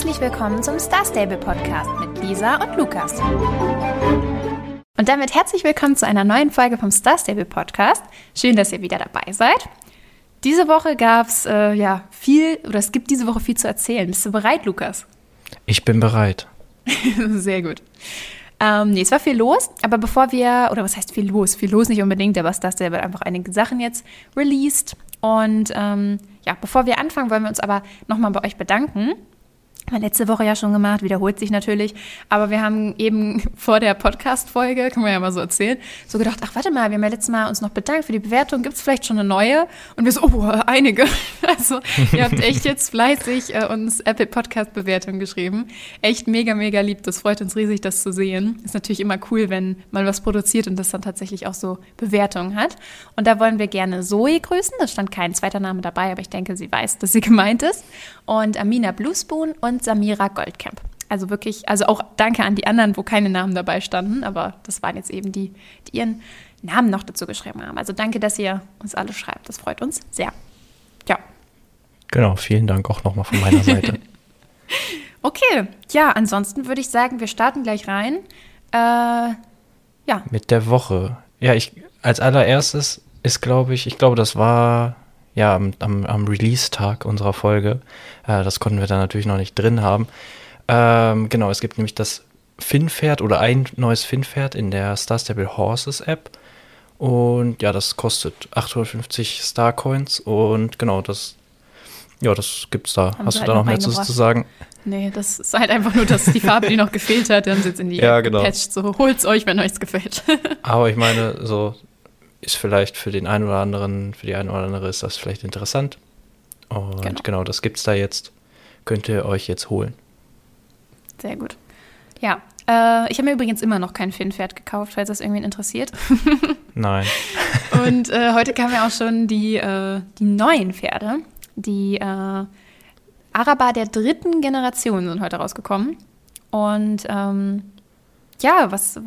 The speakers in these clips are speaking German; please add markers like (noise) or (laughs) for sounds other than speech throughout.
herzlich willkommen zum Star Stable Podcast mit Lisa und Lukas. Und damit herzlich willkommen zu einer neuen Folge vom Star Stable Podcast. Schön, dass ihr wieder dabei seid. Diese Woche gab es äh, ja viel, oder es gibt diese Woche viel zu erzählen. Bist du bereit, Lukas? Ich bin bereit. (laughs) Sehr gut. Ähm, nee, es war viel los, aber bevor wir, oder was heißt viel los? Viel los nicht unbedingt, aber Star Stable hat einfach einige Sachen jetzt released. Und ähm, ja, bevor wir anfangen, wollen wir uns aber nochmal bei euch bedanken letzte Woche ja schon gemacht, wiederholt sich natürlich. Aber wir haben eben (laughs) vor der Podcast-Folge, kann man ja mal so erzählen, so gedacht, ach warte mal, wir haben ja letztes Mal uns noch bedankt für die Bewertung, gibt es vielleicht schon eine neue? Und wir so, oh, einige. (laughs) Also ihr habt echt jetzt fleißig äh, uns Apple Podcast-Bewertungen geschrieben. Echt mega, mega lieb. Das freut uns riesig, das zu sehen. Ist natürlich immer cool, wenn man was produziert und das dann tatsächlich auch so Bewertungen hat. Und da wollen wir gerne Zoe grüßen. Da stand kein zweiter Name dabei, aber ich denke, sie weiß, dass sie gemeint ist. Und Amina Bluespoon und und Samira Goldcamp. Also wirklich, also auch danke an die anderen, wo keine Namen dabei standen, aber das waren jetzt eben die, die ihren Namen noch dazu geschrieben haben. Also danke, dass ihr uns alle schreibt. Das freut uns sehr. Ja. Genau, vielen Dank auch nochmal von meiner Seite. (laughs) okay, ja, ansonsten würde ich sagen, wir starten gleich rein. Äh, ja. Mit der Woche. Ja, ich als allererstes ist, glaube ich, ich glaube, das war ja, am, am, Release-Tag unserer Folge. Äh, das konnten wir da natürlich noch nicht drin haben. Ähm, genau, es gibt nämlich das Finnpferd oder ein neues Finnpferd in der Star Stable Horses App. Und ja, das kostet 850 Starcoins und genau, das, ja, das gibt's da. Haben Hast du halt da noch mehr zu, zu sagen? Nee, das ist halt einfach nur, dass die Farbe, die noch gefehlt hat, dann sitzt in die (laughs) ja, genau. gepatcht. So, holt's euch, wenn euch gefällt. Aber ich meine, so, ist vielleicht für den einen oder anderen, für die eine oder andere ist das vielleicht interessant. Und genau, genau das gibt es da jetzt. Könnt ihr euch jetzt holen. Sehr gut. Ja, äh, ich habe mir übrigens immer noch kein Finnpferd gekauft, falls das irgendwen interessiert. (laughs) Nein. Und äh, heute kamen ja auch schon die, äh, die neuen Pferde. Die äh, Araber der dritten Generation sind heute rausgekommen. Und ähm, ja, was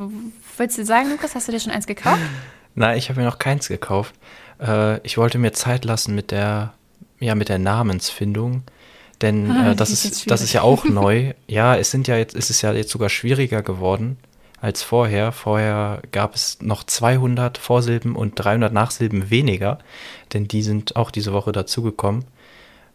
willst du sagen, Lukas? Hast du dir schon eins gekauft? (laughs) Nein, ich habe mir noch keins gekauft. Äh, ich wollte mir Zeit lassen mit der, ja, mit der Namensfindung. Denn ah, äh, das, ist, ist das ist ja auch neu. (laughs) Ja, es sind ja jetzt, es ist ja jetzt sogar schwieriger geworden als vorher. Vorher gab es noch 200 Vorsilben und 300 Nachsilben weniger, denn die sind auch diese Woche dazugekommen.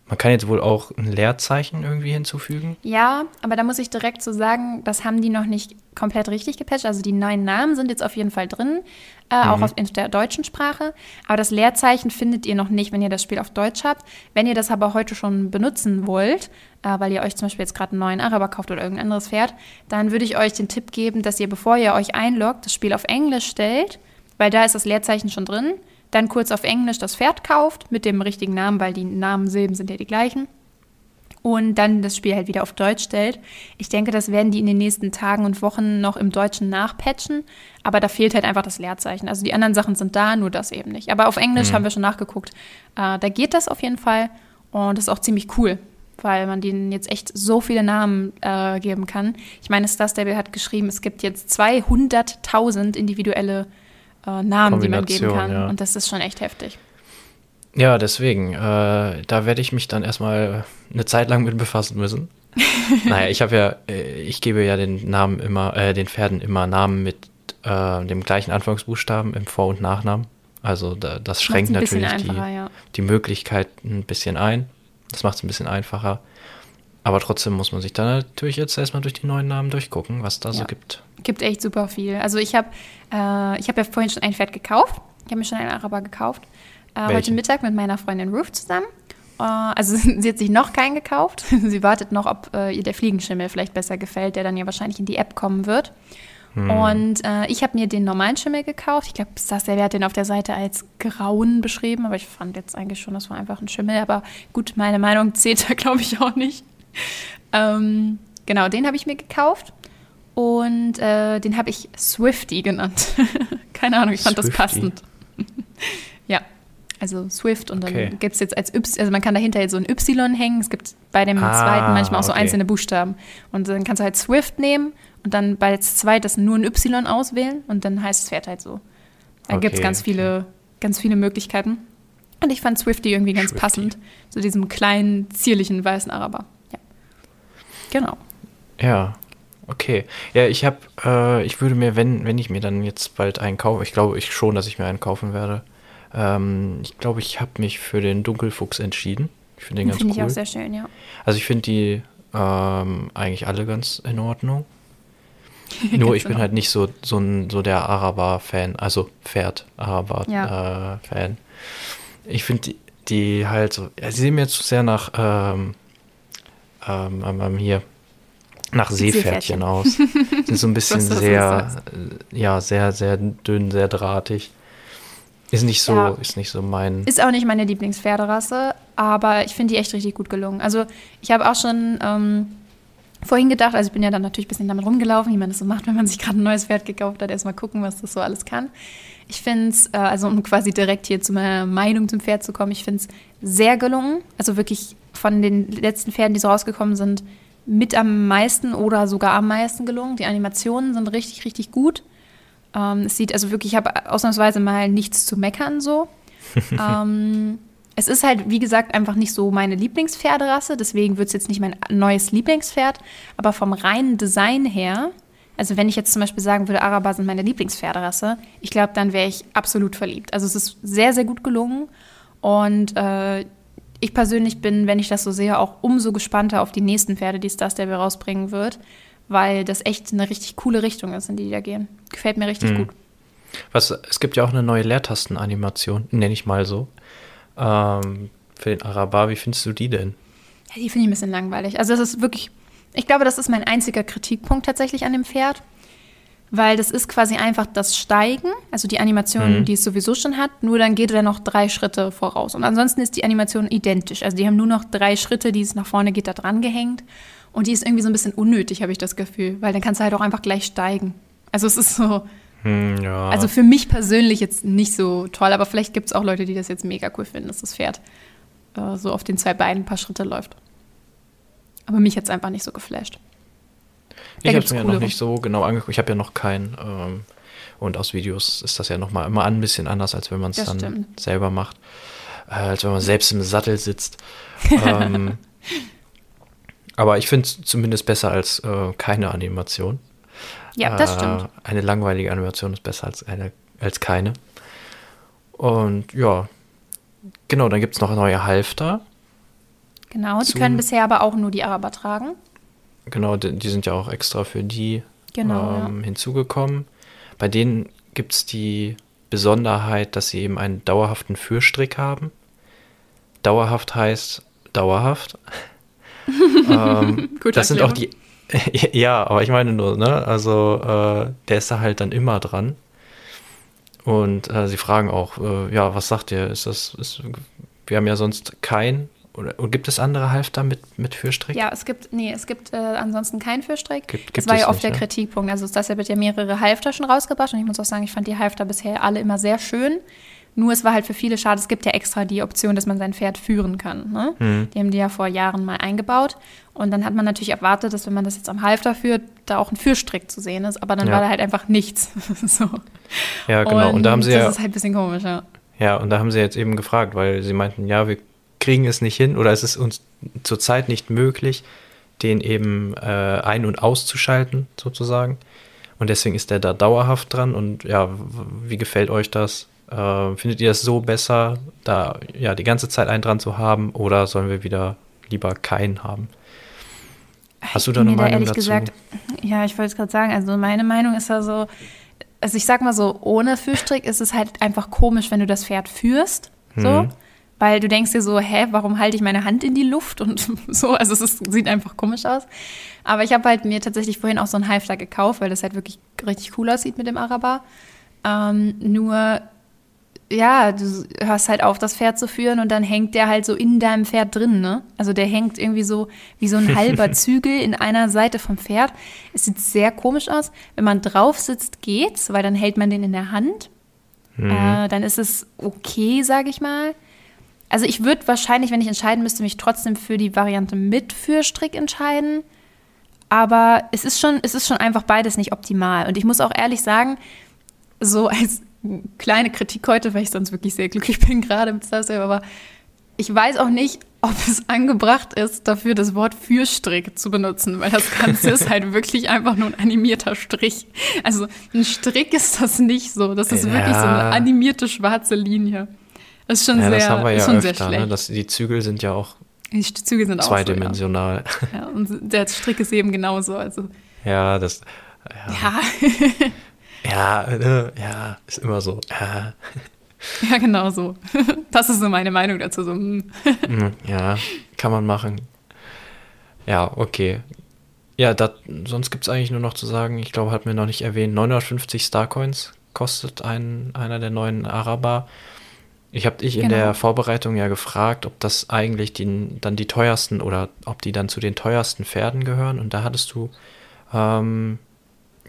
Man kann jetzt wohl auch ein Leerzeichen irgendwie hinzufügen. Ja, aber da muss ich direkt so sagen, das haben die noch nicht komplett richtig gepatcht. Also die neuen Namen sind jetzt auf jeden Fall drin, äh, mhm. auch auf, in der deutschen Sprache. Aber das Leerzeichen findet ihr noch nicht, wenn ihr das Spiel auf Deutsch habt. Wenn ihr das aber heute schon benutzen wollt, äh, weil ihr euch zum Beispiel jetzt gerade einen neuen Araber kauft oder irgendein anderes Pferd, dann würde ich euch den Tipp geben, dass ihr, bevor ihr euch einloggt, das Spiel auf Englisch stellt, weil da ist das Leerzeichen schon drin dann kurz auf Englisch das Pferd kauft mit dem richtigen Namen, weil die Namensilben sind ja die gleichen. Und dann das Spiel halt wieder auf Deutsch stellt. Ich denke, das werden die in den nächsten Tagen und Wochen noch im Deutschen nachpatchen. Aber da fehlt halt einfach das Leerzeichen. Also die anderen Sachen sind da, nur das eben nicht. Aber auf Englisch mhm. haben wir schon nachgeguckt. Äh, da geht das auf jeden Fall. Und das ist auch ziemlich cool, weil man denen jetzt echt so viele Namen äh, geben kann. Ich meine, Star Stable hat geschrieben, es gibt jetzt 200.000 individuelle äh, Namen, die man geben kann. Ja. Und das ist schon echt heftig. Ja, deswegen, äh, da werde ich mich dann erstmal eine Zeit lang mit befassen müssen. (laughs) naja, ich habe ja, äh, ich gebe ja den Namen immer, äh, den Pferden immer Namen mit äh, dem gleichen Anfangsbuchstaben im Vor- und Nachnamen. Also da, das schränkt natürlich die, ja. die Möglichkeit ein bisschen ein. Das macht es ein bisschen einfacher. Aber trotzdem muss man sich dann natürlich jetzt erstmal durch die neuen Namen durchgucken, was da ja. so gibt. Gibt echt super viel. Also ich habe äh, hab ja vorhin schon ein Pferd gekauft. Ich habe mir schon einen Araber gekauft. Äh, heute Mittag mit meiner Freundin Ruth zusammen. Äh, also (laughs) sie hat sich noch keinen gekauft. (laughs) sie wartet noch, ob äh, ihr der Fliegenschimmel vielleicht besser gefällt, der dann ja wahrscheinlich in die App kommen wird. Hm. Und äh, ich habe mir den normalen Schimmel gekauft. Ich glaube, der hat den auf der Seite als grauen beschrieben, aber ich fand jetzt eigentlich schon, das war einfach ein Schimmel. Aber gut, meine Meinung zählt da, (laughs) glaube ich, auch nicht. Ähm, genau, den habe ich mir gekauft. Und äh, den habe ich Swifty genannt. (laughs) Keine Ahnung, ich fand Swifty. das passend. (laughs) ja, also Swift und okay. dann gibt es jetzt als Y, also man kann dahinter jetzt so ein Y hängen. Es gibt bei dem ah, zweiten manchmal auch so okay. einzelne Buchstaben. Und dann kannst du halt Swift nehmen und dann bei das zweite nur ein Y auswählen und dann heißt das Pferd halt so. Da okay, gibt es ganz viele, ganz viele Möglichkeiten. Und ich fand Swifty irgendwie ganz Swifty. passend zu diesem kleinen, zierlichen weißen Araber. Genau. Ja, okay. Ja, ich habe, äh, ich würde mir, wenn, wenn ich mir dann jetzt bald einen kaufe, ich glaube ich schon, dass ich mir einen kaufen werde. Ähm, ich glaube, ich habe mich für den Dunkelfuchs entschieden. Ich finde den ganz Finde cool. ich auch sehr schön, ja. Also ich finde die ähm, eigentlich alle ganz in Ordnung. (laughs) Nur ich bin Genau. halt nicht so, so, ein, so der Araber-Fan, also Pferd-Araber-Fan. ich finde die, die halt so, ja, sie sehen mir zu sehr nach ähm, ähm, ähm, ähm, hier nach Seepferdchen Seepferdchen. aus. Sind so ein (laughs) bisschen das sehr, äh, ja, sehr, sehr dünn, sehr drahtig. Ist nicht so, Ja. ist nicht so mein. Ist auch nicht meine Lieblingspferderasse, aber ich finde die echt richtig gut gelungen. Also ich habe auch schon ähm, vorhin gedacht, also ich bin ja dann natürlich ein bisschen damit rumgelaufen, wie man das so macht, wenn man sich gerade ein neues Pferd gekauft hat, erstmal gucken, was das so alles kann. Ich finde es, äh, also um quasi direkt hier zu meiner Meinung zum Pferd zu kommen, ich finde es sehr gelungen. Also wirklich von den letzten Pferden, die so rausgekommen sind, mit am meisten oder sogar am meisten gelungen. Die Animationen sind richtig, richtig gut. Ähm, es sieht also wirklich, ich habe ausnahmsweise mal nichts zu meckern so. (laughs) ähm, es ist halt, wie gesagt, einfach nicht so meine Lieblingspferderasse, deswegen wird es jetzt nicht mein neues Lieblingspferd, aber vom reinen Design her, also wenn ich jetzt zum Beispiel sagen würde, Araber sind meine Lieblingspferderasse, ich glaube, dann wäre ich absolut verliebt. Also es ist sehr, sehr gut gelungen und äh, ich persönlich bin, wenn ich das so sehe, auch umso gespannter auf die nächsten Pferde, die Star Stable rausbringen wird, weil das echt eine richtig coole Richtung ist, in die die da gehen. Gefällt mir richtig Mhm. gut. Was, es gibt ja auch eine neue Leertastenanimation, nenne ich mal so. Ähm, für den Araber, wie findest du die denn? Ja, die finde ich ein bisschen langweilig. Also das ist wirklich, ich glaube, das ist mein einziger Kritikpunkt tatsächlich an dem Pferd, weil das ist quasi einfach das Steigen, also die Animation, Mhm. die es sowieso schon hat, nur dann geht er noch drei Schritte voraus. Und ansonsten ist die Animation identisch. Also die haben nur noch drei Schritte, die es nach vorne geht, da dran gehängt. Und die ist irgendwie so ein bisschen unnötig, habe ich das Gefühl, weil dann kannst du halt auch einfach gleich steigen. Also es ist so, Hm, ja. also für mich persönlich jetzt nicht so toll, aber vielleicht gibt es auch Leute, die das jetzt mega cool finden, dass das Pferd äh, so auf den zwei Beinen ein paar Schritte läuft. Aber mich hat es einfach nicht so geflasht. Da ich habe es mir ja noch nicht so genau angeguckt. Ich habe ja noch keinen. Ähm, und aus Videos ist das ja noch mal immer ein bisschen anders, als wenn man es dann stimmt. selber macht. Äh, als wenn man selbst im Sattel sitzt. (laughs) ähm, aber ich finde es zumindest besser als äh, keine Animation. Ja, das Äh, stimmt. Eine langweilige Animation ist besser als, eine, als keine. Und ja, genau, dann gibt es noch neue Halfter. Genau, die können bisher aber auch nur die Araber tragen. Genau, die, die sind ja auch extra für die Genau, ähm, hinzugekommen. Bei denen gibt es die Besonderheit, dass sie eben einen dauerhaften Führstrick haben. Dauerhaft heißt dauerhaft. (laughs) ähm, Gute das sind auch die. (laughs) ja, aber ich meine nur, ne? Also, äh, der ist da halt dann immer dran. Und äh, sie fragen auch, äh, ja, was sagt ihr? Ist das, ist, wir haben ja sonst kein, oder, oder gibt es andere Halfter mit, mit Führstrick? Ja, es gibt, nee, es gibt äh, ansonsten keinen Fürstrick. Gibt- das gibt war es ja oft nicht, der ja. Kritikpunkt. Also das wird ja mehrere Halfter schon rausgebracht und ich muss auch sagen, ich fand die Halfter bisher alle immer sehr schön. Nur es war halt für viele schade, es gibt ja extra die Option, dass man sein Pferd führen kann. Ne? Mhm. Die haben die ja vor Jahren mal eingebaut. Und dann hat man natürlich erwartet, dass wenn man das jetzt am Halfter führt, da auch ein Führstrick zu sehen ist. Aber dann Ja. war da halt einfach nichts. (laughs) so. Ja, genau. Und, da haben sie das ja, ist halt ein bisschen komisch, ja. ja, und da haben sie jetzt eben gefragt, weil sie meinten, ja, wir kriegen es nicht hin oder es ist uns zurzeit nicht möglich, den eben äh, ein- und auszuschalten, sozusagen. Und deswegen ist der da dauerhaft dran. Und ja, wie gefällt euch das? Äh, findet ihr es so besser, da ja die ganze Zeit einen dran zu haben, oder sollen wir wieder lieber keinen haben? Hast du da eine Meinung ehrlich dazu? gesagt, ja, ich wollte es gerade sagen, also meine Meinung ist da so, also ich sag mal so, ohne Führstrick ist es halt einfach komisch, wenn du das Pferd führst, so, Mhm. Weil du denkst dir so, hä, warum halte ich meine Hand in die Luft und (laughs) so, also es ist, sieht einfach komisch aus. Aber ich habe halt mir tatsächlich vorhin auch so einen Halfter gekauft, weil das halt wirklich richtig cool aussieht mit dem Araber. Ähm, nur ja, du hörst halt auf, das Pferd zu führen und dann hängt der halt so in deinem Pferd drin, ne? Also der hängt irgendwie so wie so ein (laughs) halber Zügel in einer Seite vom Pferd. Es sieht sehr komisch aus. Wenn man drauf sitzt, geht's, weil dann hält man den in der Hand. Mhm. Äh, dann ist es okay, sage ich mal. Also ich würde wahrscheinlich, wenn ich entscheiden müsste, mich trotzdem für die Variante mit Führstrick entscheiden. Aber es ist schon, es ist schon einfach beides nicht optimal. Und ich muss auch ehrlich sagen, so als kleine Kritik heute, weil ich sonst wirklich sehr glücklich bin (laughs) gerade mit Star Stable, aber ich weiß auch nicht, ob es angebracht ist, dafür das Wort Fürstrick zu benutzen, weil das Ganze ist halt wirklich einfach nur ein animierter Strich. Also ein Strick ist das nicht so. Das ist ja. wirklich so eine animierte schwarze Linie. Das ist schon ja, sehr, das haben wir ja schon öfter, ne? schlecht. Ne? Das, die Zügel sind ja auch die Züge sind zweidimensional. Auch so, ja. ja. und der Strick ist eben genauso. Also. Ja, das. Ja. Ja, (laughs) ja, äh, ja ist immer so. Ja. Ja, genau so. (laughs) Das ist so meine Meinung dazu. So. Hm. Hm, ja, kann man machen. Ja, okay. Ja, dat, sonst gibt es eigentlich nur noch zu sagen, ich glaube, hat mir noch nicht erwähnt, 950 Starcoins kostet ein, einer der neuen Araber. Ich habe dich genau. in der Vorbereitung ja gefragt, ob das eigentlich die, dann die teuersten oder ob die dann zu den teuersten Pferden gehören. Und da hattest du ähm,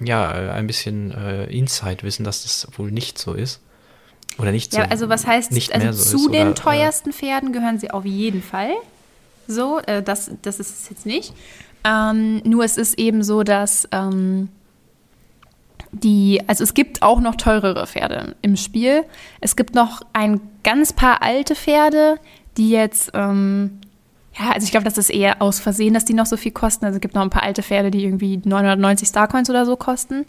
ja ein bisschen äh, Insight-Wissen, dass das wohl nicht so ist. Oder nicht so. Ja, also was heißt, nicht also mehr so zu ist, den oder, äh, teuersten Pferden gehören sie auf jeden Fall. So, äh, das, das ist es jetzt nicht. Ähm, nur es ist eben so, dass ähm, die, also es gibt auch noch teurere Pferde im Spiel. Es gibt noch ein ganz paar alte Pferde, die jetzt, ähm, ja, also ich glaube, das ist eher aus Versehen, dass die noch so viel kosten. Also es gibt noch ein paar alte Pferde, die irgendwie 990 Starcoins oder so kosten.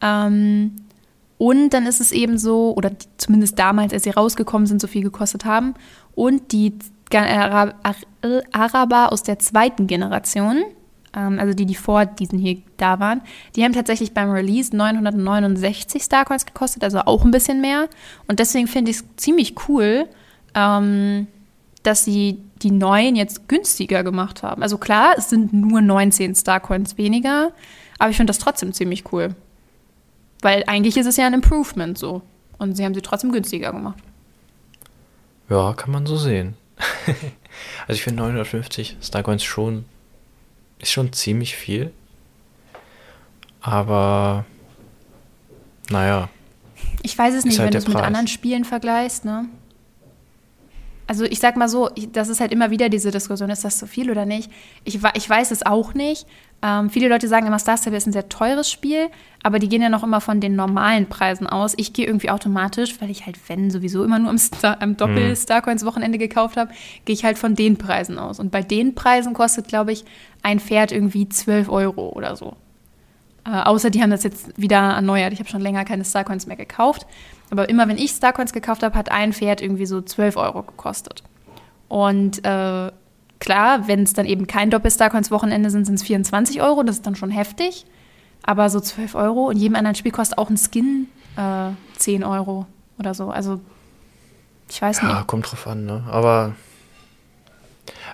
Ähm, und dann ist es eben so, oder zumindest damals, als sie rausgekommen sind, so viel gekostet haben. Und die Araber aus der zweiten Generation, also die, die vor diesen hier da waren, die haben tatsächlich beim Release 969 Starcoins gekostet, also auch ein bisschen mehr. Und deswegen finde ich es ziemlich cool, ähm, dass sie die neuen jetzt günstiger gemacht haben. Also klar, es sind nur 19 Starcoins weniger, aber ich finde das trotzdem ziemlich cool. Weil eigentlich ist es ja ein Improvement so. Und sie haben sie trotzdem günstiger gemacht. Ja, kann man so sehen. (laughs) also ich finde 950 Starcoins schon ist schon ziemlich viel. Aber naja. Ich weiß es nicht, halt wenn du es mit anderen Spielen vergleichst, ne? Also ich sag mal so, das ist halt immer wieder diese Diskussion, ist das zu viel oder nicht? Ich, ich weiß es auch nicht. Ähm, viele Leute sagen immer, Star Stable ist ein sehr teures Spiel, aber die gehen ja noch immer von den normalen Preisen aus. Ich gehe irgendwie automatisch, weil ich halt, wenn sowieso immer nur am, Star, am Doppel mhm. Gekauft habe, gehe ich halt von den Preisen aus. Und bei den Preisen kostet, glaube ich, ein Pferd irgendwie 12 Euro oder so. Äh, außer die haben das jetzt wieder erneuert. Ich habe schon länger keine Starcoins mehr gekauft. Aber immer wenn ich Starcoins gekauft habe, hat ein Pferd irgendwie so 12 Euro gekostet. Und äh, klar, wenn es dann eben kein Doppel-Starcoins-Wochenende sind, sind es 24 Euro. Das ist dann schon heftig. Aber so 12 Euro. In jedem anderen Spiel kostet auch ein Skin äh, 10 Euro oder so. Also, ich weiß nicht. Ja, kommt drauf an, ne? Aber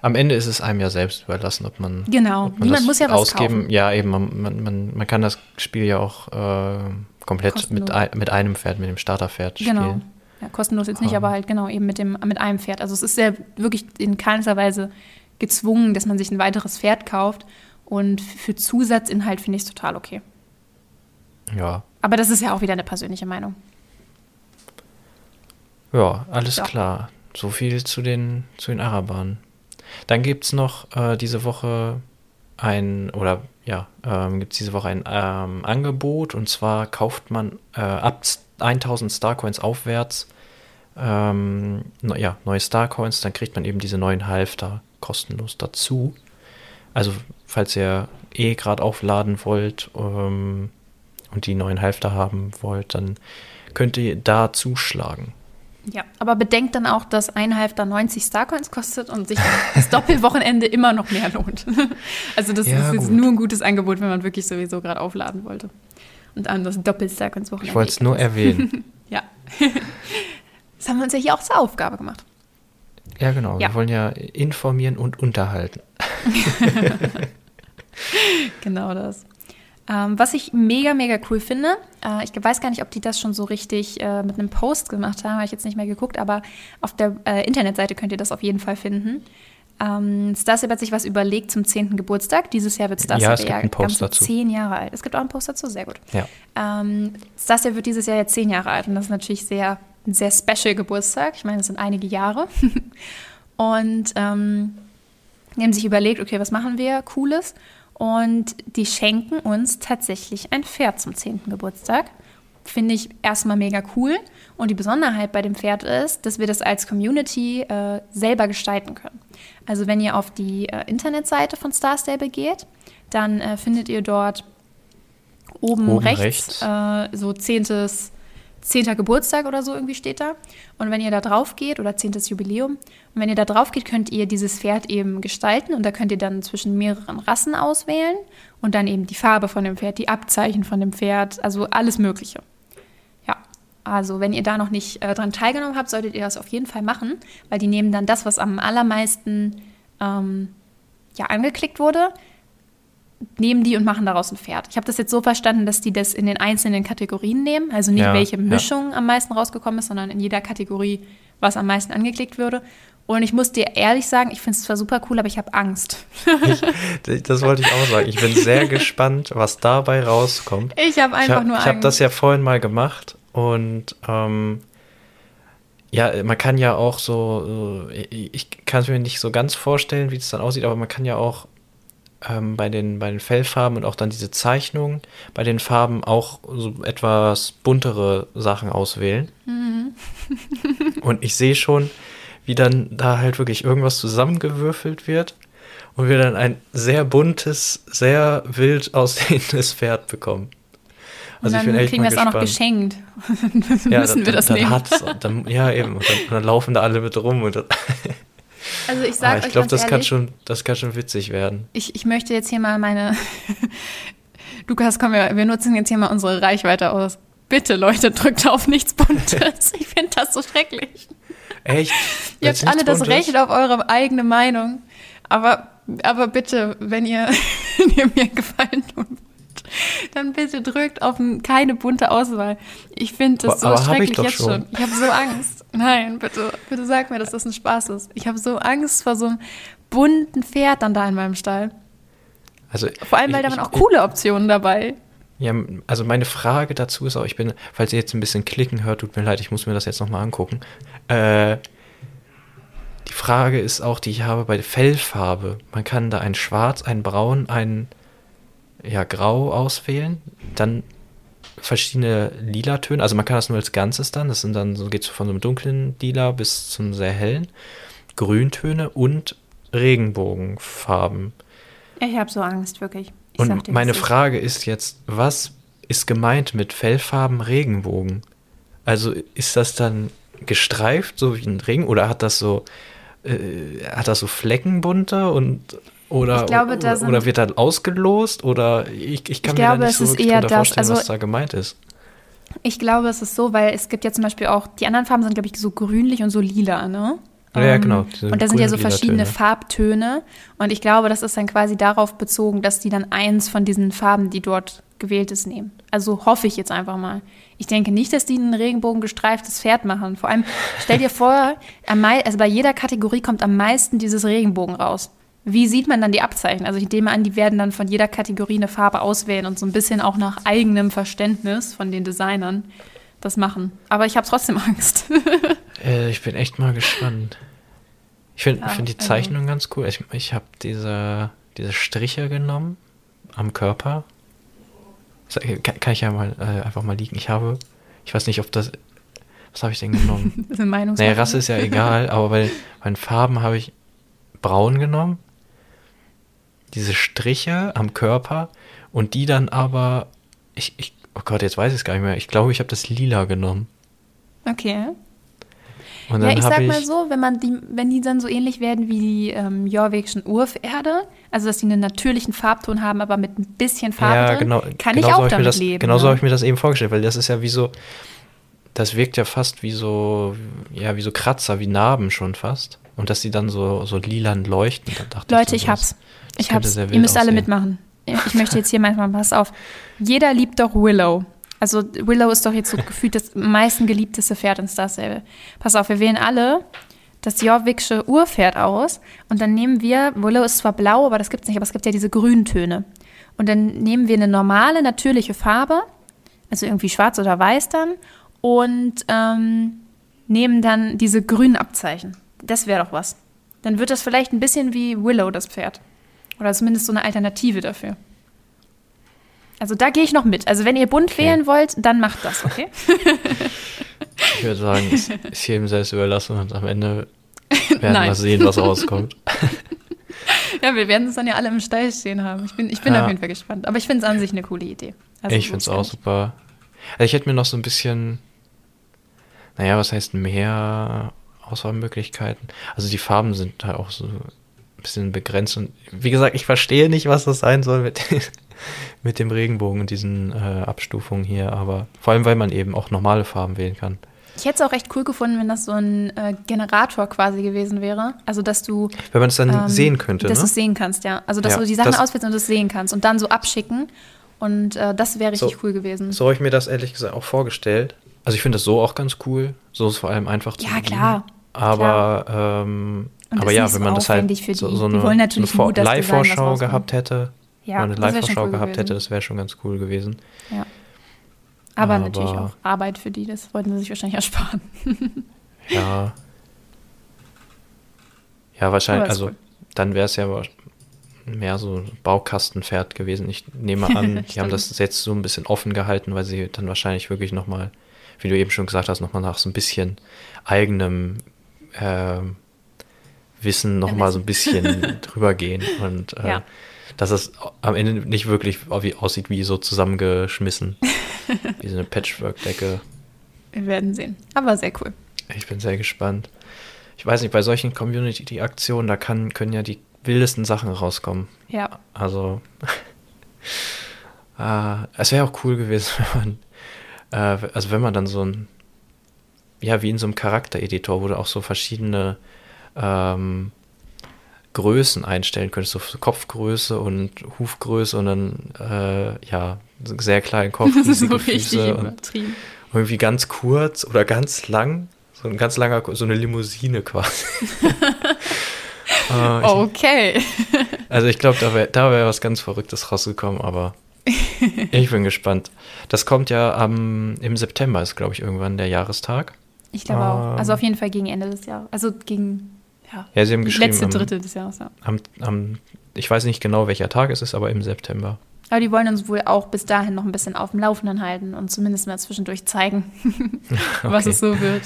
am Ende ist es einem ja selbst überlassen, ob man. Genau, ob man niemand muss ja was ausgeben. Kaufen. Ja, eben, man, man, man kann das Spiel ja auch äh, komplett mit, ein, mit einem Pferd, mit dem Starterpferd genau. spielen. Ja, kostenlos jetzt nicht, um. aber halt genau eben mit, dem, mit einem Pferd. Also es ist ja wirklich in keinster Weise gezwungen, dass man sich ein weiteres Pferd kauft. Und für Zusatzinhalt finde ich es total okay. Ja. Aber das ist ja auch wieder eine persönliche Meinung. Ja, alles ja. klar. So viel zu den, zu den Arabern. Dann gibt es noch äh, diese Woche ein, oder ja, ähm, gibt es diese Woche ein ähm, Angebot und zwar kauft man äh, ab 1000 Starcoins aufwärts ähm, ne, ja, neue Starcoins, dann kriegt man eben diese neuen Halfter kostenlos dazu. Also, falls ihr eh gerade aufladen wollt ähm, und die neuen Halfter haben wollt, dann könnt ihr da zuschlagen. Ja, aber bedenkt dann auch, dass ein Halfter 90 Starcoins kostet und sich das (laughs) Doppelwochenende immer noch mehr lohnt. (laughs) Also das ja, ist jetzt nur ein gutes Angebot, wenn man wirklich sowieso gerade aufladen wollte. Und dann das Doppel-Starcoins-Wochenende. Ich wollte es nur erwähnen. (laughs) ja. Das haben wir uns ja hier auch zur Aufgabe gemacht. Ja, genau. Ja. Wir wollen ja informieren und unterhalten. genau das. Ähm, was ich mega, mega cool finde, äh, ich weiß gar nicht, ob die das schon so richtig äh, mit einem Post gemacht haben, habe ich jetzt nicht mehr geguckt, aber auf der äh, Internetseite könnt ihr das auf jeden Fall finden. Ähm, Starship hat sich was überlegt zum 10. Geburtstag. Dieses Jahr wird Starship ja, es gibt einen Post dazu. 10 Jahre alt. Es gibt auch einen Post dazu, sehr gut. Ja. Ähm, Starship wird dieses Jahr jetzt 10 Jahre alt und das ist natürlich sehr, ein sehr special Geburtstag. Ich meine, das sind einige Jahre. (laughs) und ähm, die haben sich überlegt, okay, was machen wir Cooles? Und die schenken uns tatsächlich ein Pferd zum 10. Geburtstag. finde ich erstmal mega cool. Und die Besonderheit bei dem Pferd ist, dass wir das als Community äh, selber gestalten können. Also wenn ihr auf die äh, Internetseite von Star Stable geht, dann äh, findet ihr dort oben, oben rechts, rechts. Äh, so zehntes, zehnter Geburtstag oder so irgendwie steht da. Und wenn ihr da drauf geht, oder zehntes Jubiläum, und wenn ihr da drauf geht, könnt ihr dieses Pferd eben gestalten und da könnt ihr dann zwischen mehreren Rassen auswählen und dann eben die Farbe von dem Pferd, die Abzeichen von dem Pferd, also alles Mögliche. Ja, also wenn ihr da noch nicht äh, dran teilgenommen habt, solltet ihr das auf jeden Fall machen, weil die nehmen dann das, was am allermeisten ähm, ja, angeklickt wurde, nehmen die und machen daraus ein Pferd. Ich habe das jetzt so verstanden, dass die das in den einzelnen Kategorien nehmen, also nicht ja, welche Mischung ja. am meisten rausgekommen ist, sondern in jeder Kategorie, was am meisten angeklickt würde. Und ich muss dir ehrlich sagen, ich finde es zwar super cool, aber ich habe Angst. ich, das wollte ich auch sagen. Ich bin sehr gespannt, was dabei rauskommt. Ich habe einfach ich hab, nur Angst. Ich habe das ja vorhin mal gemacht und ähm, ja, man kann ja auch so, ich kann es mir nicht so ganz vorstellen, wie es dann aussieht, aber man kann ja auch ähm, bei, den, bei den Fellfarben und auch dann diese Zeichnungen bei den Farben auch so etwas buntere Sachen auswählen. Mhm. und ich sehe schon, wie dann da halt wirklich irgendwas zusammengewürfelt wird und wir dann ein sehr buntes, sehr wild aussehendes Pferd bekommen. Also und dann ich bin kriegen wir es auch noch geschenkt. (laughs) ja, müssen dann, wir das dann nehmen. Dann, ja, eben. Und dann, und dann, laufen da alle mit rum. Und (laughs) Also ich sage ah, Ich glaube, das kann schon, das kann schon witzig werden. Ich, ich möchte jetzt hier mal meine. (laughs) Lukas, komm, wir, wir nutzen jetzt hier mal unsere Reichweite aus. Bitte, Leute, drückt auf nichts Buntes. (laughs) Ich finde das so schrecklich. Echt? Ihr habt alle das Recht auf eure eigene Meinung. Aber, aber bitte, wenn ihr, (laughs) wenn ihr mir gefallen tun (laughs) dann bitte drückt auf keine bunte Auswahl. Ich finde das so aber schrecklich jetzt schon. schon. Ich habe so Angst. Nein, bitte, bitte sag mir, dass das ein Spaß ist. Ich habe so Angst vor so einem bunten Pferd dann da in meinem Stall. Also, Vor allem, weil ich, da waren auch coole Optionen dabei. Ja, also meine Frage dazu ist auch, ich bin, falls ihr jetzt ein bisschen klicken hört, tut mir leid, ich muss mir das jetzt nochmal angucken. Äh, die Frage ist auch, die ich habe bei der Fellfarbe. Man kann da ein Schwarz, ein Braun, ein ja, Grau auswählen, dann verschiedene lila Töne, also man kann das nur als Ganzes dann, das sind dann so geht es von so einem dunklen Lila bis zum sehr hellen, Grüntöne und Regenbogenfarben. Ich habe so Angst, wirklich. Ich und meine Frage ist jetzt, was ist gemeint mit Fellfarben Regenbogen? Also ist das dann gestreift, so wie ein Regen, oder hat das so, äh, hat das so Flecken bunter und oder, glaube, oder wird dann ausgelost? Oder ich, ich kann ich mir glaube, da nicht so wirklich vorstellen, also, was da gemeint ist. Ich glaube, es ist so, weil es gibt ja zum Beispiel auch, die anderen Farben sind, glaube ich, so grünlich und so lila, ne? Ja, ja genau. Und da sind ja so verschiedene Töne. Farbtöne. Und ich glaube, das ist dann quasi darauf bezogen, dass die dann eins von diesen Farben, die dort gewählt ist, nehmen. Also hoffe ich jetzt einfach mal. Ich denke nicht, dass die ein regenbogengestreiftes Pferd machen. Vor allem, stell dir (laughs) vor, also bei jeder Kategorie kommt am meisten dieses Regenbogen raus. Wie sieht man dann die Abzeichen? Also ich nehme an, die werden dann von jeder Kategorie eine Farbe auswählen und so ein bisschen auch nach eigenem Verständnis von den Designern das machen. Aber ich habe trotzdem (laughs) Angst. äh, ich bin echt mal gespannt. Ich finde ja, find die also Zeichnung also. ganz cool. Ich, ich habe diese, diese Striche genommen am Körper. Kann, kann ich ja mal äh, einfach mal liegen. Ich habe, ich weiß nicht, ob das. Was habe ich denn genommen? (laughs) das ist eine Meinungssache. Naja, Rasse ist ja egal, aber bei, bei den Farben habe ich braun genommen diese Striche am Körper und die dann aber, ich, ich oh Gott, jetzt weiß ich es gar nicht mehr. Ich glaube, ich habe das lila genommen. Okay. ja, ich sag ich mal so, wenn man die, wenn die dann so ähnlich werden wie die ähm, jorwegischen Urpferde, also dass die einen natürlichen Farbton haben, aber mit ein bisschen Farbe ja, drin, genau, kann genau ich auch damit das, leben. Genau so ne? habe ich mir das eben vorgestellt, weil das ist ja wie so, das wirkt ja fast wie so, ja, wie so Kratzer, wie Narben schon fast. Und dass die dann so, so lilan leuchten. Leute, ich, so, ich hab's. Ich hab's. Ihr müsst aussehen. alle mitmachen. (laughs) Ich möchte jetzt hier manchmal, pass auf. Jeder liebt doch Willow. Also Willow ist doch jetzt so gefühlt das meisten geliebteste Pferd in Star Stable. Pass auf, wir wählen alle das Jorviksche Urpferd aus und dann nehmen wir, Willow ist zwar blau, aber das gibt's nicht, aber es gibt ja diese Grüntöne. Und dann nehmen wir eine normale, natürliche Farbe, also irgendwie schwarz oder weiß dann, und ähm, nehmen dann diese grünen Abzeichen. Das wäre doch was. Dann wird das vielleicht ein bisschen wie Willow, das Pferd. Oder zumindest so eine Alternative dafür. Also da gehe ich noch mit. Also wenn ihr bunt Okay. wählen wollt, dann macht das, okay? (laughs) Ich würde sagen, es ist jedem selbst überlassen und am Ende (laughs) werden wir sehen, was rauskommt. (laughs) ja, wir werden es dann ja alle im Stall stehen haben. Ich bin, ich bin Ja. auf jeden Fall gespannt. Aber ich finde es an sich eine coole Idee. Also ich finde es auch super. Also ich hätte mir noch so ein bisschen, naja, was heißt mehr Auswahlmöglichkeiten? Also die Farben sind halt auch so ein bisschen begrenzt und wie gesagt, ich verstehe nicht, was das sein soll mit, (laughs) mit dem Regenbogen und diesen äh, Abstufungen hier, aber vor allem, weil man eben auch normale Farben wählen kann. Ich hätte es auch echt cool gefunden, wenn das so ein äh, Generator quasi gewesen wäre. Also, dass du Wenn man es dann ähm, sehen könnte, Dass du ne? es sehen kannst, ja. Also, dass Ja, du die Sachen auswählst und das sehen kannst und dann so abschicken. Und äh, das wäre richtig So- cool gewesen. So habe ich mir das ehrlich gesagt auch vorgestellt. Also ich finde das so auch ganz cool. So ist es vor allem einfach zu Ja, bedienen. klar. Aber, ähm, Und aber ja, wenn so man das halt so, die. so Die eine, natürlich eine Live-Vorschau gehabt hätte, ja, eine das wäre schon Live-Vorschau cool gehabt hätte, gewesen. das wäre schon ganz cool gewesen. Ja. Aber, Aber- natürlich auch Arbeit für die, das wollten sie sich wahrscheinlich ersparen. (laughs) Ja. Ja, wahrscheinlich, also cool. dann wäre es ja mehr so ein Baukastenpferd gewesen. Ich nehme (laughs) an, die haben das jetzt so ein bisschen offen gehalten, weil sie dann wahrscheinlich wirklich nochmal, wie du eben schon gesagt hast, nochmal nach so ein bisschen eigenem ähm, Wissen nochmal so ein bisschen (laughs) drüber gehen und äh, Ja. dass es am Ende nicht wirklich aussieht wie so zusammengeschmissen, (laughs) wie so eine Patchwork-Decke. Wir werden sehen. Aber sehr cool. Ich bin sehr gespannt. Ich weiß nicht, bei solchen Community-Aktionen, da kann, können ja die wildesten Sachen rauskommen. Ja. Also, (laughs) äh, es wäre auch cool gewesen, wenn man, äh, also wenn man dann so ein, ja, wie in so einem Charaktereditor, wo du auch so verschiedene ähm, Größen einstellen könntest, so Kopfgröße und Hufgröße und dann, äh, ja, sehr kleinen Kopf, (laughs) Das ist so Füße und irgendwie ganz kurz oder ganz lang. So ein ganz langer, so eine Limousine quasi. (laughs) Äh, Okay. also ich glaube, da wäre da wär was ganz Verrücktes rausgekommen, aber (laughs) ich bin gespannt. Das kommt ja am, im September, ist glaube ich irgendwann der Jahrestag. Ich glaube auch. Also Ähm. auf jeden Fall gegen Ende des Jahres. Also gegen ja, Ja, sie haben geschrieben, letzte Drittel des Jahres, ja. am, am, ich weiß nicht genau, welcher Tag es ist, aber im September. Aber die wollen uns wohl auch bis dahin noch ein bisschen auf dem Laufenden halten und zumindest mal zwischendurch zeigen, (laughs) (laughs) was Okay. es so wird.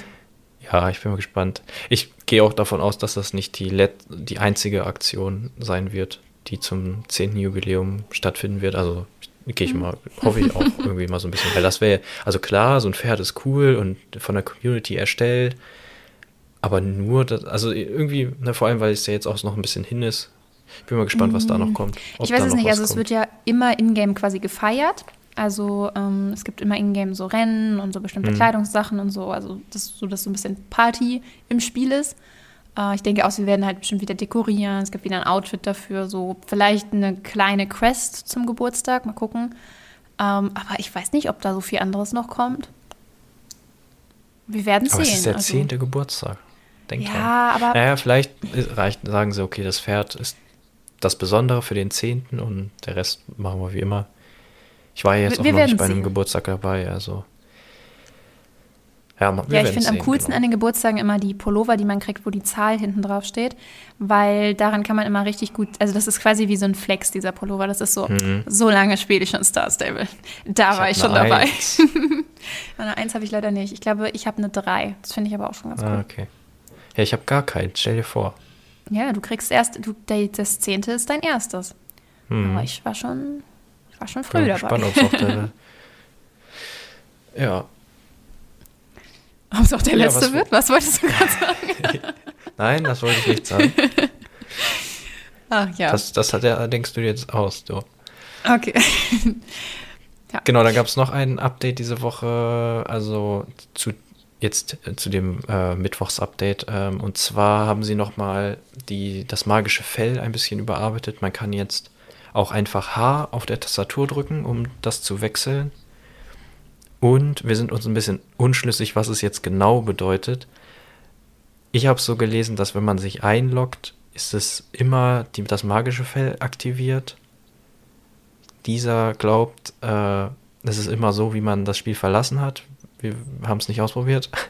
Ja, ich bin mal gespannt. Ich gehe auch davon aus, dass das nicht die, Let die einzige Aktion sein wird, die zum 10. Jubiläum stattfinden wird. Also gehe ich mal, hoffe ich auch (laughs) irgendwie mal so ein bisschen. Weil das wäre, also klar, so ein Pferd ist cool und von der Community erstellt, aber nur, das, also irgendwie, ne, vor allem, weil es ja jetzt auch noch ein bisschen hin ist. Ich bin mal gespannt, was da noch kommt. ob Ich weiß es nicht, also es kommt. wird ja immer in-game quasi gefeiert. Also ähm, es gibt immer in-game so Rennen und so bestimmte Mhm. Kleidungssachen und so. Also das, so, dass so ein bisschen Party im Spiel ist. Äh, ich denke auch, sie werden halt bestimmt wieder dekorieren. Es gibt wieder ein Outfit dafür. So vielleicht eine kleine Quest zum Geburtstag. Mal gucken. Ähm, aber ich weiß nicht, ob da so viel anderes noch kommt. Wir werden Aber sehen. es ist der also, 10. Geburtstag. Denk dran. Ja, aber Naja, vielleicht reicht, sagen sie, okay, das Pferd ist das Besondere für den 10. und der Rest machen wir wie immer. Ich war ja jetzt Wir- auch wir noch nicht bei einem sehen. Geburtstag dabei, also. Ja, Ja, ich finde am coolsten genau. an den Geburtstagen immer die Pullover, die man kriegt, wo die Zahl hinten drauf steht, weil daran kann man immer richtig gut, also das ist quasi wie so ein Flex, dieser Pullover. Das ist so, Mhm. so lange spiele ich schon Star Stable. Da war hab ich schon dabei. Eins. (laughs) Eine Eins habe ich leider nicht. Ich glaube, ich habe eine Drei. Das finde ich aber auch schon ganz ah, cool. okay. Ja, ich habe gar keinen. Stell dir vor. Ja, du kriegst erst, du, das Zehnte ist dein erstes. Hm. Aber ich war schon, ich war schon früh mal dabei. es auch der. (laughs) ja. Ob es auch der Ja, letzte was- wird? Was wolltest du gerade sagen? (laughs) Nein, das wollte ich nicht sagen. (laughs) Ach ja. Das, das hat ja, denkst du jetzt aus, du. okay. (laughs) Genau, dann gab es noch ein Update diese Woche, also zu jetzt äh, zu dem äh, Mittwochs-Update. Ähm, und zwar haben sie nochmal das magische Fell ein bisschen überarbeitet. Man kann jetzt auch einfach H auf der Tastatur drücken, um das zu wechseln. Und wir sind uns ein bisschen unschlüssig, was es jetzt genau bedeutet. Ich habe so gelesen, dass wenn man sich einloggt, ist es immer die, das magische Fell aktiviert dieser glaubt, äh, es ist immer so, wie man das Spiel verlassen hat. Wir haben es nicht ausprobiert. (laughs)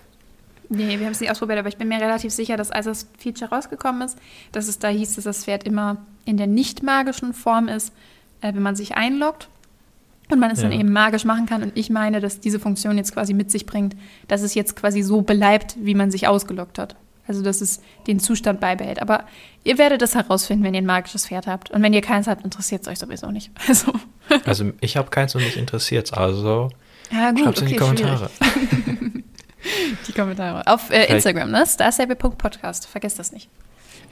Nee, wir haben es nicht ausprobiert, aber ich bin mir relativ sicher, dass als das Feature rausgekommen ist, dass es da hieß, dass das Pferd immer in der nicht magischen Form ist, äh, wenn man sich einloggt. Und man es Ja. dann eben magisch machen kann. Und ich meine, dass diese Funktion jetzt quasi mit sich bringt, dass es jetzt quasi so bleibt, wie man sich ausgeloggt hat. Also, dass es den Zustand beibehält. Aber ihr werdet es herausfinden, wenn ihr ein magisches Pferd habt. Und wenn ihr keins habt, interessiert es euch sowieso nicht. (laughs) Also, Also ich habe keins und mich interessiert also ja, gut, schreibt in die okay, Kommentare. (laughs) Die Kommentare. Auf äh, Instagram, ne? Starstable.podcast. Vergesst das nicht.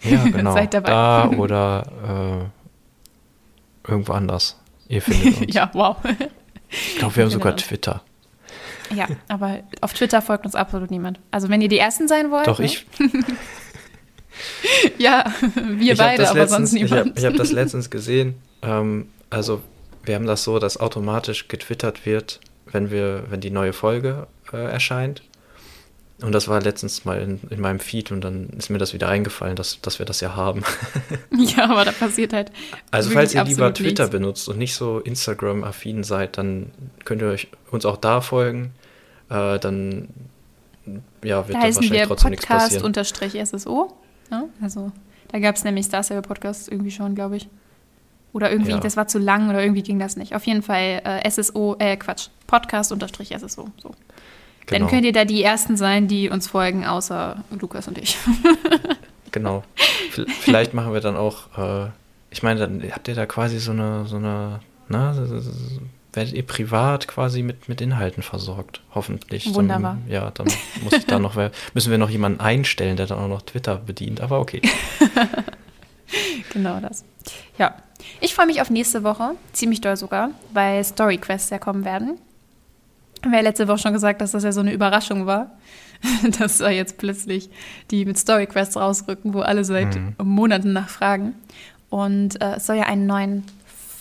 Ja, genau. (laughs) Seid dabei. Da oder äh, irgendwo anders. Ihr findet (laughs) uns. ja, wow. Ich glaube, wir haben sogar uns. Twitter. Ja, aber auf Twitter folgt uns absolut niemand. Also wenn ihr die Ersten sein wollt. Doch, ne? ich, (laughs) Ja, wir ich habe beide, aber letztens- sonst niemand. ich hab das (laughs) letztens gesehen. Ähm, also wir haben das so, dass automatisch getwittert wird, wenn wir, wenn die neue Folge äh, erscheint. Und das war letztens mal in, in meinem Feed und dann ist mir das wieder eingefallen, dass, dass wir das ja haben. (laughs) (laughs) ja, aber da passiert halt. Also falls ihr lieber Twitter nichts. benutzt und nicht so Instagram-affin seid, dann könnt ihr euch uns auch da folgen. Äh, dann ja, wird Da wahrscheinlich wir trotzdem nichts Podcast passieren. unterstrich SSO. Ne? Also da gab es nämlich Star Stable Podcast irgendwie schon, glaube ich. Oder irgendwie, Ja. das war zu lang oder irgendwie ging das nicht. Auf jeden Fall äh, SSO, äh, Quatsch, Podcast unterstrich SSO. So. Genau, Dann könnt ihr da die Ersten sein, die uns folgen, außer Lukas und ich. (laughs) genau. V- Vielleicht machen wir dann auch, äh, ich meine, dann habt ihr da quasi so eine, so eine, na, so- werdet ihr privat quasi mit, mit Inhalten versorgt, hoffentlich. Wunderbar. Dann, ja, dann muss ich da noch, (laughs) müssen wir noch jemanden einstellen, der dann auch noch Twitter bedient, aber okay. (laughs) Genau das. Ja. Ich freue mich auf nächste Woche, ziemlich doll sogar, weil Story Quests ja kommen werden. Wir haben ja letzte Woche schon gesagt, dass das ja so eine Überraschung war, (laughs) dass da jetzt plötzlich die mit Story Quests rausrücken, wo alle seit Mhm. Monaten nachfragen. Und äh, es soll ja einen neuen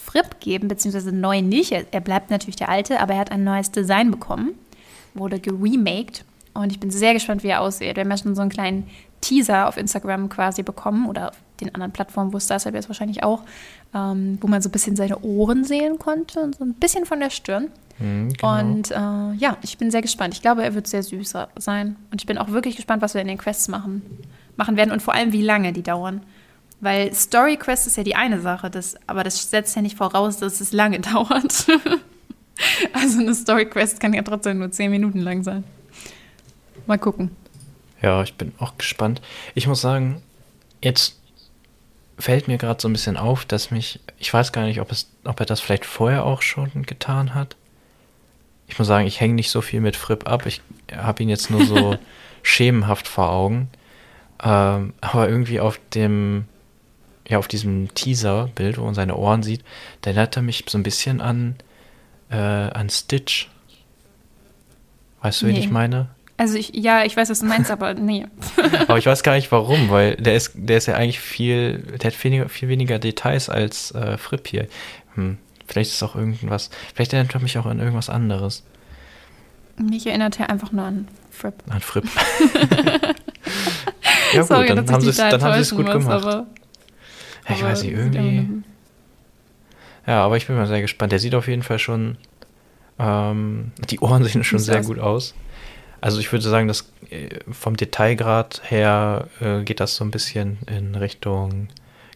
Fripp geben, beziehungsweise neuen nicht. Er, er bleibt natürlich der alte, aber er hat ein neues Design bekommen, wurde geremaked. Und ich bin sehr gespannt, wie er aussieht. Wir haben ja schon so einen kleinen Teaser auf Instagram quasi bekommen oder auf den anderen Plattformen, wo Starstyle jetzt wahrscheinlich auch, ähm, wo man so ein bisschen seine Ohren sehen konnte und so ein bisschen von der Stirn. Mhm, genau. Und äh, ja, ich bin sehr gespannt. Ich glaube, er wird sehr süß sein. Und ich bin auch wirklich gespannt, was wir in den Quests machen, machen werden und vor allem, wie lange die dauern. Weil Story Quest ist ja die eine Sache, das, aber das setzt ja nicht voraus, dass es lange (laughs) dauert. also eine Story Quest kann ja trotzdem nur zehn Minuten lang sein. Mal gucken. Ja, ich bin auch gespannt. Ich muss sagen, jetzt fällt mir gerade so ein bisschen auf, dass mich, ich weiß gar nicht, ob, es, ob er das vielleicht vorher auch schon getan hat. Ich muss sagen, ich hänge nicht so viel mit Fripp ab. Ich habe ihn jetzt nur so (laughs) schemenhaft vor Augen. Ähm, aber irgendwie auf dem, ja, auf diesem Teaser-Bild, wo man seine Ohren sieht, da erinnert er mich so ein bisschen an, äh, an Stitch. Weißt du, wen Nee. ich meine? Also ich, ja, ich weiß, was du meinst, aber nee. (laughs) Aber ich weiß gar nicht warum, weil der ist, der ist ja eigentlich viel, der hat weniger, viel weniger Details als äh, Fripp hier. Hm, vielleicht ist es auch irgendwas, vielleicht erinnert er mich auch an irgendwas anderes. Mich erinnert er einfach nur an Fripp. An Fripp. (laughs) ja Sorry, gut, dann haben da dann haben sie es gut gemacht. Aber, ja, ich aber weiß nicht, irgendwie. Ja, aber ich bin mal sehr gespannt. Der sieht auf jeden Fall schon, ähm, die Ohren sehen schon sehr aus. gut aus. Also ich würde sagen, dass äh, vom Detailgrad her äh, geht das so ein bisschen in Richtung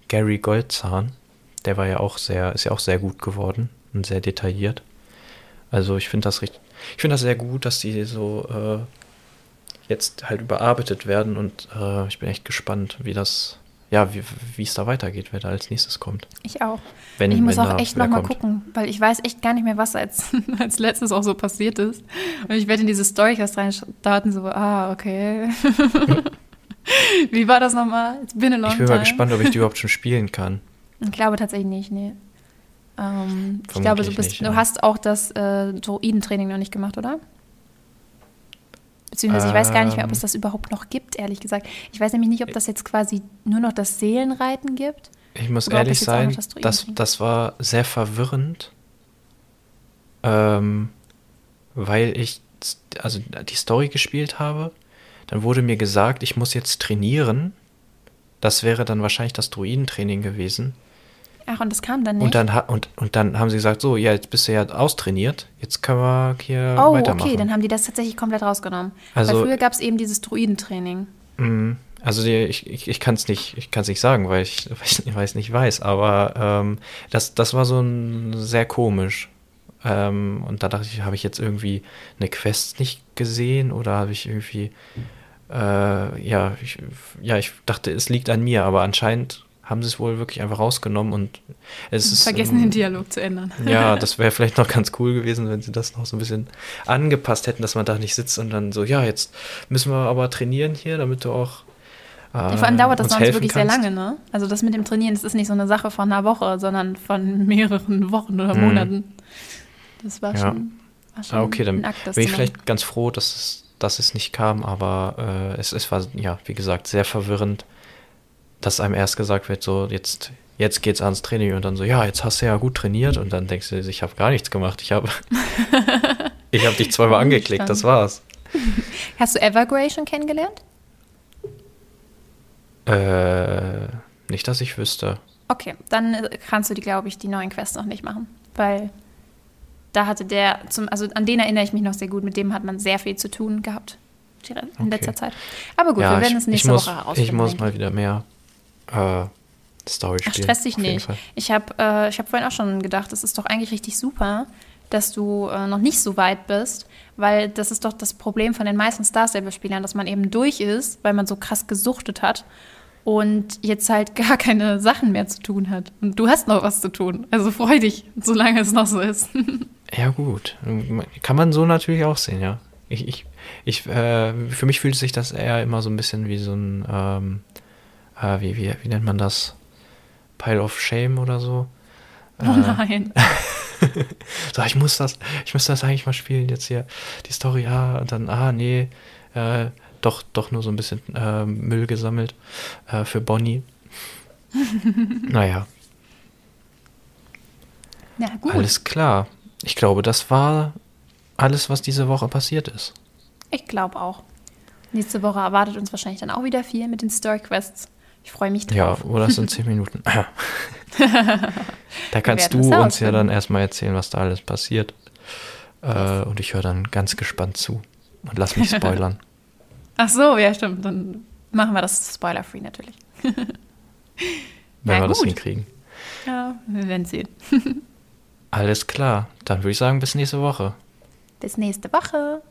Gary Goldzahn. Der war ja auch sehr, ist ja auch sehr gut geworden und sehr detailliert. Also ich finde das richtig, ich finde das sehr gut, dass die so äh, jetzt halt überarbeitet werden und äh, ich bin echt gespannt, wie das, ja, wie wie es da weitergeht, wer da als nächstes kommt. Ich auch. Wenn, ich muss auch da echt nochmal gucken, weil ich weiß echt gar nicht mehr, was als, (laughs) als letztes auch so passiert ist. Und ich werde in diese Story erst reinstarten, so, ah, okay. (laughs) Wie war das nochmal? It's been a long Ich bin mal time. gespannt, ob ich die (laughs) überhaupt schon spielen kann. Ich glaube tatsächlich nicht, nee. Ähm, ich glaube, du, bist, nicht, du ja. hast auch das äh, Droidentraining noch nicht gemacht, oder? Beziehungsweise ich weiß gar nicht mehr, ob es Ähm. das überhaupt noch gibt, ehrlich gesagt. Ich weiß nämlich nicht, ob das jetzt quasi nur noch das Seelenreiten gibt. Ich muss ehrlich sein, das das, das war sehr verwirrend, ähm, weil ich also die Story gespielt habe. Dann wurde mir gesagt, ich muss jetzt trainieren. Das wäre dann wahrscheinlich das Druidentraining gewesen. Ach, und das kam dann nicht? Und dann, und, und dann haben sie gesagt, so, ja, jetzt bist du ja austrainiert, jetzt können wir hier oh, weitermachen. okay, dann haben die das tatsächlich komplett rausgenommen. Also- Weil früher gab es eben dieses Druidentraining. Mhm. Also die, ich, ich, ich kann es nicht, ich kann's nicht sagen, weil ich, (laughs) weil ich weiß nicht weiß, aber ähm, das, das war so ein sehr komisch. Ähm, und da dachte ich, habe ich jetzt irgendwie eine Quest nicht gesehen oder habe ich irgendwie, äh, ja, ich, ja, ich dachte, es liegt an mir, aber anscheinend haben sie es wohl wirklich einfach rausgenommen und es ist. Vergessen, ähm, den Dialog zu ändern. Ja, (laughs) das wäre vielleicht noch ganz cool gewesen, wenn sie das noch so ein bisschen angepasst hätten, dass man da nicht sitzt und dann so, ja, jetzt müssen wir aber trainieren hier, damit du auch. Äh, ja, vor allem dauert das sonst wirklich kannst. sehr lange, ne? Also das mit dem Trainieren, das ist nicht so eine Sache von einer Woche, sondern von mehreren Wochen oder mhm. Monaten. Das war ja. schon. War schon ah, okay, dann Akt, bin ich vielleicht ganz froh, dass es, dass es nicht kam, aber äh, es, es war, ja, wie gesagt, sehr verwirrend dass einem erst gesagt wird, so jetzt, jetzt geht's ans Training und dann so, ja, jetzt hast du ja gut trainiert und dann denkst du, ich habe gar nichts gemacht. Ich habe (laughs) ich hab dich zweimal angeklickt, das war's. (laughs) Hast du Evergrey schon kennengelernt? Äh, nicht, dass ich wüsste. Okay, dann äh, kannst du die, glaube ich, die neuen Quests noch nicht machen, weil da hatte der, zum, also an den erinnere ich mich noch sehr gut, mit dem hat man sehr viel zu tun gehabt in okay. letzter Zeit. Aber gut, ja, wir werden es nächste muss, Woche herausfinden. Ich muss mal wieder mehr äh, Story spielen. Ach, stress dich nicht. Ich habe äh, hab vorhin auch schon gedacht, es ist doch eigentlich richtig super, dass du äh, noch nicht so weit bist, weil das ist doch das Problem von den meisten Star Stable-Spielern, dass man eben durch ist, weil man so krass gesuchtet hat und jetzt halt (laughs) gar keine Sachen mehr zu tun hat. Und du hast noch was zu tun. Also freu dich, solange es noch so ist. (laughs) ja, gut. Kann man so natürlich auch sehen, ja. Ich, ich, ich äh, für mich fühlt sich das eher immer so ein bisschen wie so ein ähm, äh, wie, wie, wie nennt man das? Pile of Shame oder so. Oh nein. (laughs) so, ich muss das, ich muss das eigentlich mal spielen, jetzt hier die Story, ah, und dann, ah, nee, äh, doch, doch nur so ein bisschen äh, Müll gesammelt äh, für Bonnie. (laughs) naja. Ja, gut. Alles klar. Ich glaube, das war alles, was diese Woche passiert ist. Ich glaube auch. Nächste Woche erwartet uns wahrscheinlich dann auch wieder viel mit den Story Quests. Ich freue mich drauf. Ja, oder es sind zehn (laughs) Minuten. (laughs) da kannst du uns ja dann erstmal erzählen, was da alles passiert. Äh, und ich höre dann ganz gespannt zu und lass mich spoilern. Ach so, ja, stimmt. Dann machen wir das spoiler-free natürlich. (laughs) Wenn ja, wir gut. das hinkriegen. Ja, wir werden sehen. (laughs) Alles klar. Dann würde ich sagen, bis nächste Woche. Bis nächste Woche.